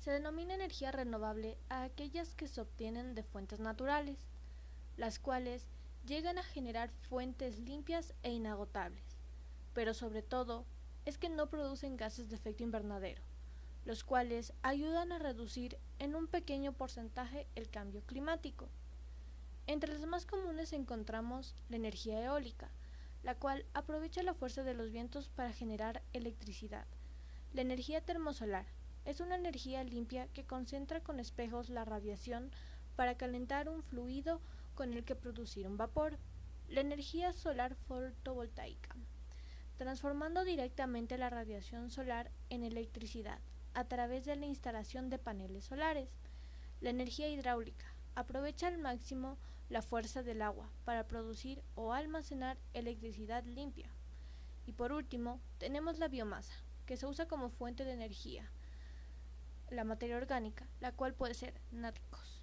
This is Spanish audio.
Se denomina energía renovable a aquellas que se obtienen de fuentes naturales, las cuales llegan a generar fuentes limpias e inagotables, pero sobre todo es que no producen gases de efecto invernadero, los cuales ayudan a reducir en un pequeño porcentaje el cambio climático. Entre las más comunes encontramos la energía eólica, la cual aprovecha la fuerza de los vientos para generar electricidad. La energía termosolar es una energía limpia que concentra con espejos la radiación para calentar un fluido con el que producir un vapor. La energía solar fotovoltaica, transformando directamente la radiación solar en electricidad a través de la instalación de paneles solares. La energía hidráulica aprovecha al máximo la fuerza del agua para producir o almacenar electricidad limpia. Y por último, tenemos la biomasa, que se usa como fuente de energía, la materia orgánica, la cual puede ser nátricos